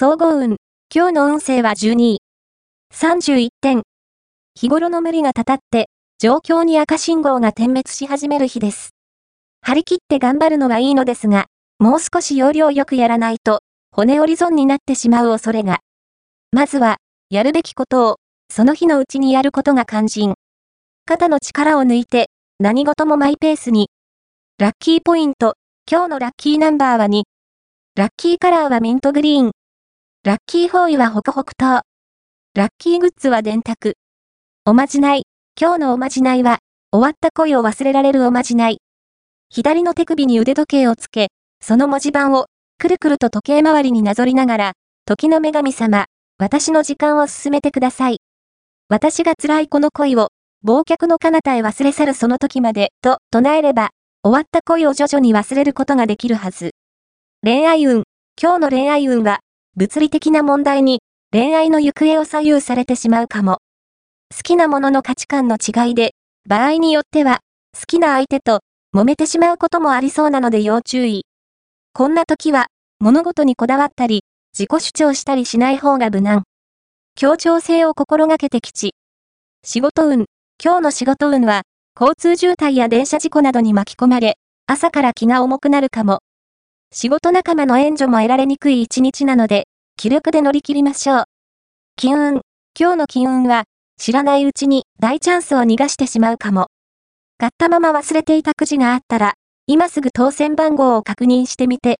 総合運。今日の運勢は12位。31点。日頃の無理がたたって、状況に赤信号が点滅し始める日です。張り切って頑張るのはいいのですが、もう少し要領よくやらないと、骨折り損になってしまう恐れが。まずは、やるべきことを、その日のうちにやることが肝心。肩の力を抜いて、何事もマイペースに。ラッキーポイント、今日のラッキーナンバーは2。ラッキーカラーはミントグリーン。ラッキーフォーイはホクホク糖。ラッキーグッズは電卓。おまじない。今日のおまじないは、終わった恋を忘れられるおまじない。左の手首に腕時計をつけ、その文字盤を、くるくると時計回りになぞりながら、時の女神様、私の時間を進めてください。私が辛いこの恋を、忘却の彼方へ忘れ去るその時まで、と唱えれば、終わった恋を徐々に忘れることができるはず。恋愛運。今日の恋愛運は、物理的な問題に、恋愛の行方を左右されてしまうかも。好きなものの価値観の違いで、場合によっては、好きな相手と、揉めてしまうこともありそうなので要注意。こんな時は、物事にこだわったり、自己主張したりしない方が無難。協調性を心がけて吉。仕事運。今日の仕事運は、交通渋滞や電車事故などに巻き込まれ、朝から気が重くなるかも。仕事仲間の援助も得られにくい一日なので、気力で乗り切りましょう。金運。今日の金運は、知らないうちに大チャンスを逃がしてしまうかも。買ったまま忘れていたくじがあったら、今すぐ当選番号を確認してみて、